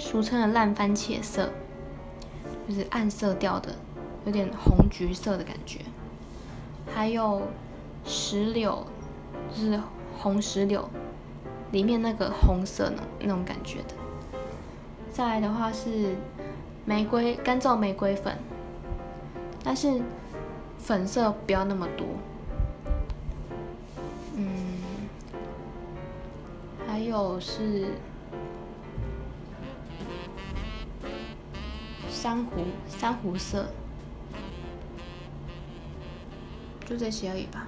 俗称的烂番茄色，就是暗色调的，有点红橘色的感觉。还有石榴，就是红石榴里面那个红色那那种感觉的。再来的话是玫瑰干燥玫瑰粉，但是粉色不要那么多。嗯，还有是珊瑚珊瑚色，就这些而已吧。